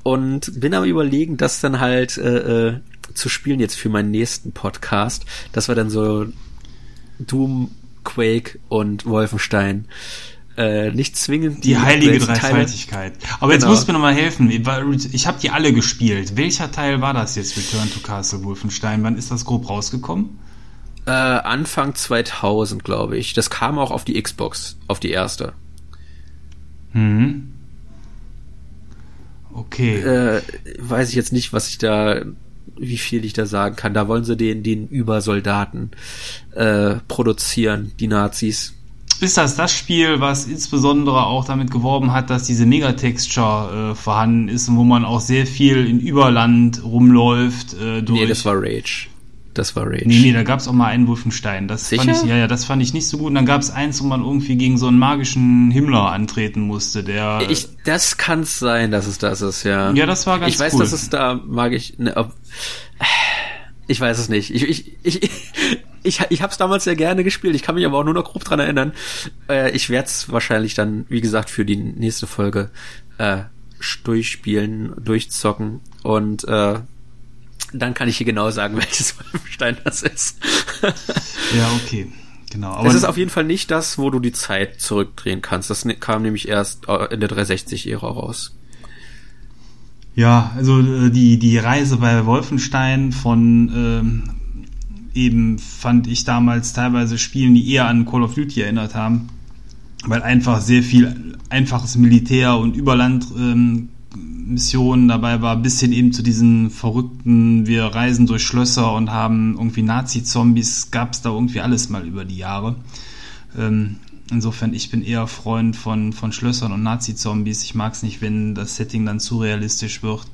Speaker 1: und bin am überlegen, das dann halt äh, äh, zu spielen jetzt für meinen nächsten Podcast. Das war dann so Doom, Quake und Wolfenstein. Äh, nicht zwingend
Speaker 2: die, die heilige Dreifaltigkeit. Aber genau. jetzt musst du mir nochmal helfen. Ich habe die alle gespielt. Welcher Teil war das jetzt, Return to Castle Wolfenstein? Wann ist das grob rausgekommen?
Speaker 1: Äh, Anfang 2000, glaube ich. Das kam auch auf die Xbox, auf die erste.
Speaker 2: Mhm. Okay.
Speaker 1: Äh, weiß ich jetzt nicht, was ich da, wie viel ich da sagen kann. Da wollen sie den, den Übersoldaten äh, produzieren, die Nazis.
Speaker 2: Ist das das Spiel, was insbesondere auch damit geworben hat, dass diese Megatexture äh, vorhanden ist und wo man auch sehr viel in Überland rumläuft?
Speaker 1: Äh, durch nee, das war Rage. Das war Rage.
Speaker 2: Nee, nee, da gab es auch mal einen Wolfenstein. Das Sicher? fand ich, ja, ja, das fand ich nicht so gut. Und dann gab es eins, wo man irgendwie gegen so einen magischen Himmler antreten musste, der.
Speaker 1: Ich, das kann sein, dass es das ist, ja.
Speaker 2: Ja, das war ganz
Speaker 1: Ich weiß,
Speaker 2: cool.
Speaker 1: dass es da magisch. Ne, ob, ich weiß es nicht. Ich, ich, ich, ich, ich habe es damals sehr gerne gespielt. Ich kann mich aber auch nur noch grob dran erinnern. Äh, ich werde es wahrscheinlich dann, wie gesagt, für die nächste Folge äh, durchspielen, durchzocken und äh, dann kann ich hier genau sagen, welches Wolfenstein das ist.
Speaker 2: ja, okay. Genau.
Speaker 1: Aber es ist auf jeden Fall nicht das, wo du die Zeit zurückdrehen kannst. Das ne-, kam nämlich erst äh, in der 360-Ära raus.
Speaker 2: Ja, also äh, die, die Reise bei Wolfenstein von ähm, eben fand ich damals teilweise Spielen, die eher an Call of Duty erinnert haben, weil einfach sehr viel einfaches Militär und Überland ähm, Missionen dabei war, bis hin eben zu diesen verrückten, wir reisen durch Schlösser und haben irgendwie Nazi-Zombies, gab es da irgendwie alles mal über die Jahre. Ähm, insofern, ich bin eher Freund von, von Schlössern und Nazi-Zombies. Ich mag es nicht, wenn das Setting dann zu realistisch wird.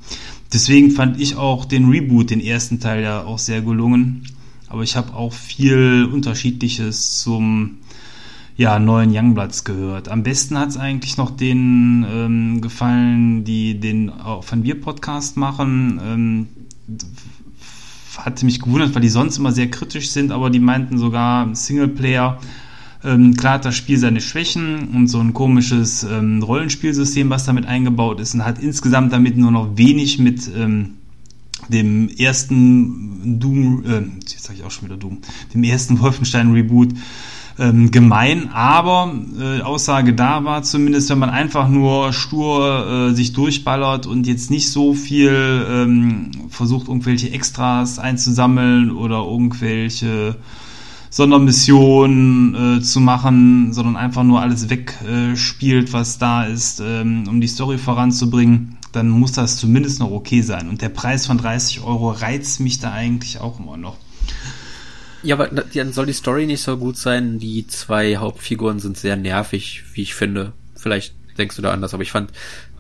Speaker 2: Deswegen fand ich auch den Reboot, den ersten Teil ja auch sehr gelungen. Aber ich habe auch viel Unterschiedliches zum ja, neuen Youngbloods gehört. Am besten hat es eigentlich noch denen ähm, gefallen, die den Van Wir Podcast machen. Ähm, hatte mich gewundert, weil die sonst immer sehr kritisch sind, aber die meinten sogar Singleplayer. Ähm, klar hat das Spiel seine Schwächen und so ein komisches ähm, Rollenspielsystem, was damit eingebaut ist und hat insgesamt damit nur noch wenig mit ähm, dem ersten Doom, äh, jetzt sage ich auch schon wieder Doom, dem ersten Wolfenstein Reboot ähm, gemein, aber äh, Aussage da war zumindest, wenn man einfach nur stur äh, sich durchballert und jetzt nicht so viel ähm, versucht, irgendwelche Extras einzusammeln oder irgendwelche Sondermissionen äh, zu machen, sondern einfach nur alles wegspielt, was da ist, ähm, um die Story voranzubringen, dann muss das zumindest noch okay sein. Und der Preis von 30 Euro reizt mich da eigentlich auch immer noch.
Speaker 1: Ja, aber dann soll die Story nicht so gut sein. Die zwei Hauptfiguren sind sehr nervig, wie ich finde. Vielleicht denkst du da anders, aber ich fand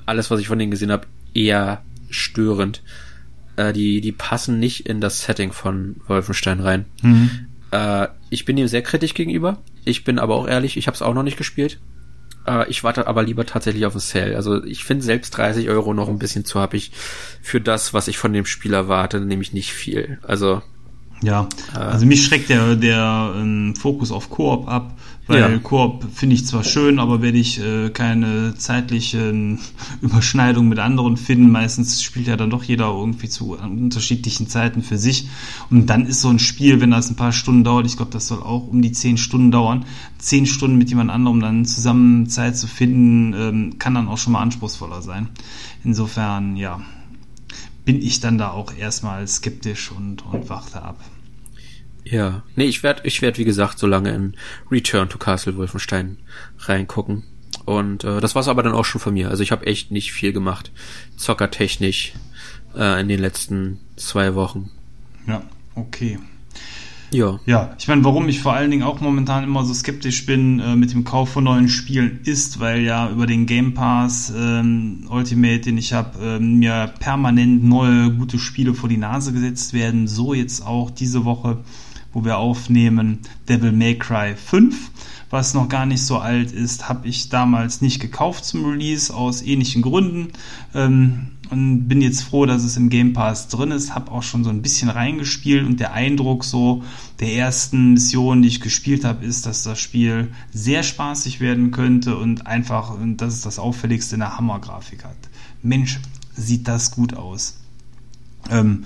Speaker 1: alles, was ich von denen gesehen habe, eher störend. Äh, die, die passen nicht in das Setting von Wolfenstein rein. Mhm. Äh, ich bin ihm sehr kritisch gegenüber. Ich bin aber auch ehrlich, ich habe es auch noch nicht gespielt. Äh, ich warte aber lieber tatsächlich auf ein Sale. Also ich finde selbst 30 Euro noch ein bisschen zu happig für das, was ich von dem Spiel erwarte, nämlich nicht viel. Also
Speaker 2: ja, äh, also mich schreckt der, der ähm, Fokus auf Koop ab, weil ja. Koop finde ich zwar schön, aber werde ich äh, keine zeitlichen Überschneidungen mit anderen finden. Meistens spielt ja dann doch jeder irgendwie zu unterschiedlichen Zeiten für sich. Und dann ist so ein Spiel, wenn das ein paar Stunden dauert, ich glaube, das soll auch um die zehn Stunden dauern, zehn Stunden mit jemand anderem dann zusammen Zeit zu finden, ähm, kann dann auch schon mal anspruchsvoller sein. Insofern, ja, bin ich dann da auch erstmal skeptisch und, und warte ab.
Speaker 1: Ja, nee, ich werde, ich werd, wie gesagt, so lange in Return to Castle Wolfenstein reingucken. Und äh, das war's aber dann auch schon von mir. Also ich habe echt nicht viel gemacht, zockertechnisch, äh, in den letzten zwei Wochen.
Speaker 2: Ja, okay. Ja. Ja, ich meine, warum ich vor allen Dingen auch momentan immer so skeptisch bin äh, mit dem Kauf von neuen Spielen ist, weil ja über den Game Pass ähm, Ultimate, den ich habe, ähm, mir permanent neue gute Spiele vor die Nase gesetzt werden. So jetzt auch diese Woche, wo wir aufnehmen, Devil May Cry 5 was noch gar nicht so alt ist, habe ich damals nicht gekauft zum Release aus ähnlichen Gründen. Ähm, und bin jetzt froh, dass es im Game Pass drin ist. Habe auch schon so ein bisschen reingespielt und der Eindruck so der ersten Mission, die ich gespielt habe, ist, dass das Spiel sehr spaßig werden könnte und einfach, und das ist das Auffälligste, eine Hammergrafik hat. Mensch, sieht das gut aus. Ähm,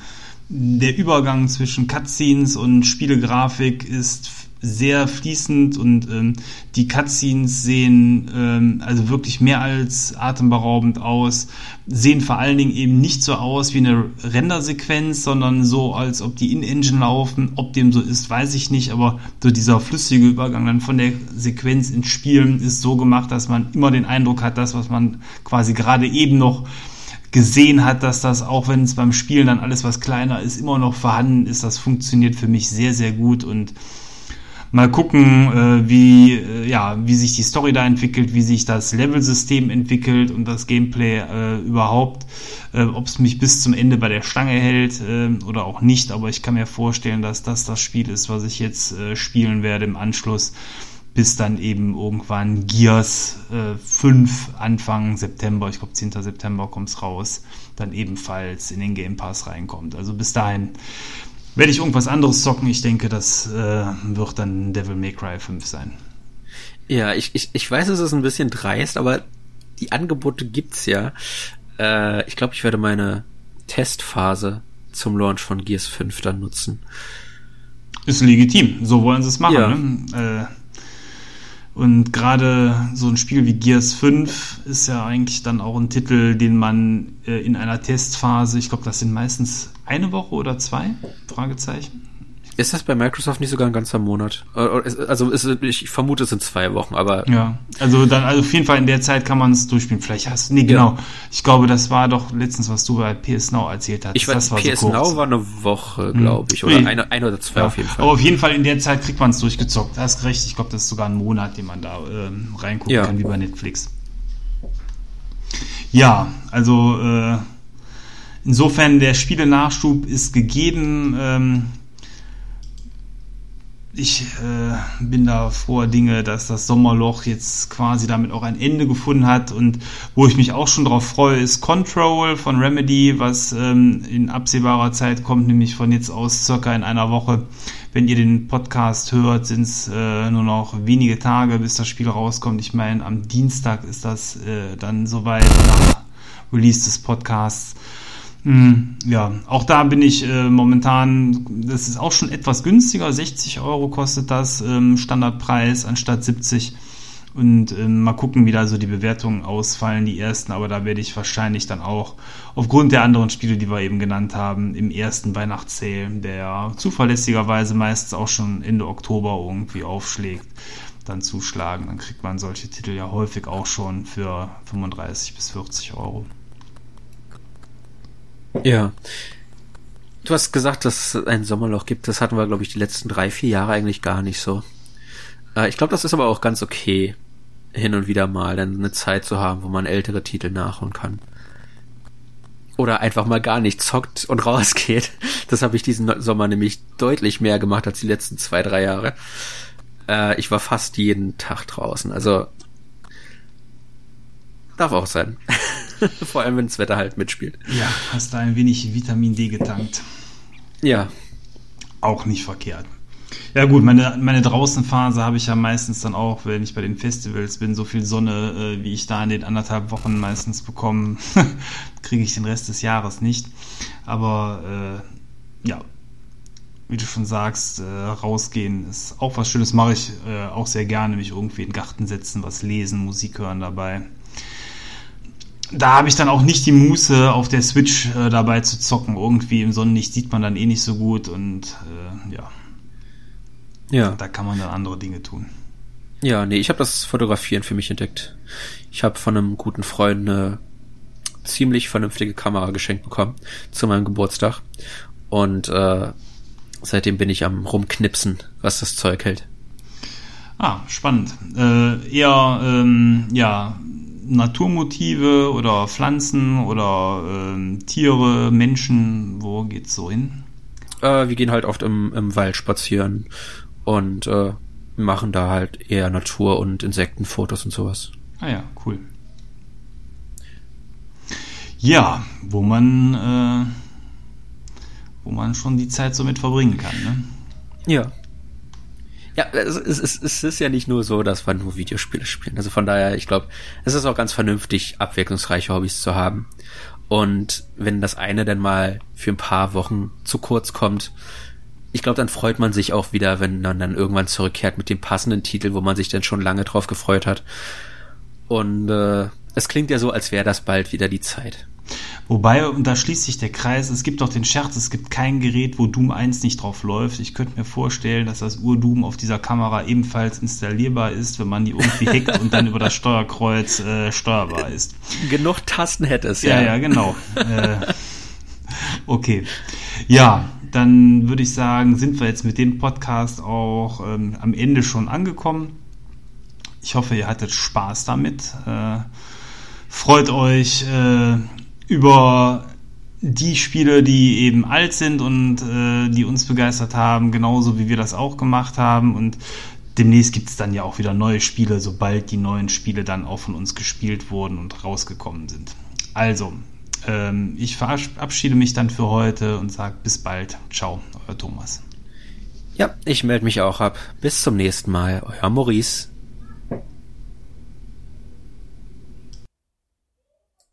Speaker 2: der Übergang zwischen Cutscenes und Spielegrafik ist sehr fließend und ähm, die Cutscenes sehen ähm, also wirklich mehr als atemberaubend aus, sehen vor allen Dingen eben nicht so aus wie eine Rendersequenz, sondern so, als ob die in-Engine laufen. Ob dem so ist, weiß ich nicht, aber so dieser flüssige Übergang dann von der Sequenz ins Spielen ist so gemacht, dass man immer den Eindruck hat, das, was man quasi gerade eben noch gesehen hat, dass das, auch wenn es beim Spielen dann alles was kleiner ist, immer noch vorhanden ist. Das funktioniert für mich sehr, sehr gut und mal gucken, äh, wie, äh, ja, wie sich die Story da entwickelt, wie sich das Level-System entwickelt und das Gameplay äh, überhaupt, äh, ob es mich bis zum Ende bei der Stange hält äh, oder auch nicht. Aber ich kann mir vorstellen, dass das das Spiel ist, was ich jetzt äh, spielen werde im Anschluss bis dann eben irgendwann Gears äh, 5 Anfang September, ich glaube 10. September kommt es raus, dann ebenfalls in den Game Pass reinkommt. Also bis dahin werde ich irgendwas anderes zocken. Ich denke, das äh, wird dann Devil May Cry 5 sein.
Speaker 1: Ja, ich, ich, ich weiß, es ist ein bisschen dreist, aber die Angebote gibt's ja. Äh, ich glaube, ich werde meine Testphase zum Launch von Gears 5 dann nutzen.
Speaker 2: Ist legitim, so wollen sie es machen. Ja. Ne? Äh, Und gerade so ein Spiel wie Gears 5 ist ja eigentlich dann auch ein Titel, den man äh, in einer Testphase, ich glaube, das sind meistens eine Woche oder zwei, Fragezeichen,
Speaker 1: ist das bei Microsoft nicht sogar ein ganzer Monat? Äh, also ich vermute, es sind zwei Wochen, aber.
Speaker 2: Ja, also dann, also auf jeden Fall in der Zeit kann man es durchspielen. Vielleicht hast du, nee, genau. Ja. Ich glaube, das war doch letztens, was du bei PS Now erzählt hast.
Speaker 1: Ich weiß,
Speaker 2: war
Speaker 1: PS so Now war eine Woche, glaube ich. Oder nee. eine, eine oder zwei ja. auf jeden Fall.
Speaker 2: Aber auf jeden Fall in der Zeit kriegt man es durchgezockt. Da hast recht. Ich glaube, das ist sogar ein Monat, den man da ähm, reingucken ja. kann, wie bei Netflix. Ja, also äh, insofern der Spiele-Nachschub ist gegeben. Ähm, ich äh, bin da froher Dinge, dass das Sommerloch jetzt quasi damit auch ein Ende gefunden hat und wo ich mich auch schon drauf freue, ist Control von Remedy, was ähm, in absehbarer Zeit kommt, nämlich von jetzt aus circa in einer Woche. Wenn ihr den Podcast hört, sind es äh, nur noch wenige Tage, bis das Spiel rauskommt. Ich meine, am Dienstag ist das äh, dann soweit nach Release des Podcasts. Mhm, ja, auch da bin ich äh, momentan, das ist auch schon etwas günstiger, 60 Euro kostet das ähm, Standardpreis anstatt 70. Und ähm, mal gucken, wie da so die Bewertungen ausfallen, die ersten, aber da werde ich wahrscheinlich dann auch aufgrund der anderen Spiele, die wir eben genannt haben, im ersten Weihnachtssale, der zuverlässigerweise meistens auch schon Ende Oktober irgendwie aufschlägt, dann zuschlagen. Dann kriegt man solche Titel ja häufig auch schon für 35 bis 40 Euro.
Speaker 1: Ja. Du hast gesagt, dass es ein Sommerloch gibt. Das hatten wir, glaube ich, die letzten drei, vier Jahre eigentlich gar nicht so. Äh, ich glaube, das ist aber auch ganz okay, hin und wieder mal dann eine Zeit zu haben, wo man ältere Titel nachholen kann. Oder einfach mal gar nicht zockt und rausgeht. Das habe ich diesen Sommer nämlich deutlich mehr gemacht als die letzten zwei, drei Jahre. Äh, ich war fast jeden Tag draußen. Also darf auch sein. Vor allem, wenn das Wetter halt mitspielt.
Speaker 2: Ja, hast da ein wenig Vitamin D getankt.
Speaker 1: Ja.
Speaker 2: Auch nicht verkehrt. Ja gut, meine, meine Draußenphase habe ich ja meistens dann auch, wenn ich bei den Festivals bin, so viel Sonne, äh, wie ich da in den anderthalb Wochen meistens bekomme, kriege ich den Rest des Jahres nicht. Aber äh, ja, wie du schon sagst, äh, rausgehen ist auch was Schönes, mache ich äh, auch sehr gerne, mich irgendwie in den Garten setzen, was lesen, Musik hören dabei da habe ich dann auch nicht die Muße, auf der Switch äh, dabei zu zocken. Irgendwie im Sonnenlicht sieht man dann eh nicht so gut und äh, ja. Ja. Da kann man dann andere Dinge tun.
Speaker 1: Ja, nee, ich habe das Fotografieren für mich entdeckt. Ich habe von einem guten Freund eine ziemlich vernünftige Kamera geschenkt bekommen zu meinem Geburtstag. Und äh, seitdem bin ich am rumknipsen, was das Zeug hält.
Speaker 2: Ah, spannend. Äh, eher, ähm, ja, Naturmotive oder Pflanzen oder äh, Tiere, Menschen? Wo geht's so hin?
Speaker 1: Äh, wir gehen halt oft im, im Wald spazieren und äh, machen da halt eher Natur- und Insektenfotos und sowas.
Speaker 2: Ah ja, cool. Ja, wo man, äh, wo man schon die Zeit so mit verbringen kann, ne?
Speaker 1: Ja. Ja, es, es, es ist ja nicht nur so, dass wir nur Videospiele spielen. Also von daher, ich glaube, es ist auch ganz vernünftig, abwechslungsreiche Hobbys zu haben. Und wenn das eine dann mal für ein paar Wochen zu kurz kommt, ich glaube, dann freut man sich auch wieder, wenn man dann irgendwann zurückkehrt mit dem passenden Titel, wo man sich dann schon lange drauf gefreut hat. Und äh, es klingt ja so, als wäre das bald wieder die Zeit.
Speaker 2: Wobei, und da schließt sich der Kreis, es gibt doch den Scherz, es gibt kein Gerät, wo Doom 1 nicht drauf läuft. Ich könnte mir vorstellen, dass das Ur-Doom auf dieser Kamera ebenfalls installierbar ist, wenn man die irgendwie hackt und dann über das Steuerkreuz äh, steuerbar ist.
Speaker 1: Genug Tasten hätte es,
Speaker 2: ja. Ja, ja, genau. äh, okay. Ja, dann würde ich sagen, sind wir jetzt mit dem Podcast auch ähm, am Ende schon angekommen. Ich hoffe, ihr hattet Spaß damit. Äh, freut euch äh, über die Spiele, die eben alt sind und äh, die uns begeistert haben, genauso wie wir das auch gemacht haben. Und demnächst gibt es dann ja auch wieder neue Spiele, sobald die neuen Spiele dann auch von uns gespielt wurden und rausgekommen sind. Also, ähm, ich verabschiede mich dann für heute und sage bis bald. Ciao, euer Thomas.
Speaker 1: Ja, ich melde mich auch ab. Bis zum nächsten Mal, euer Maurice.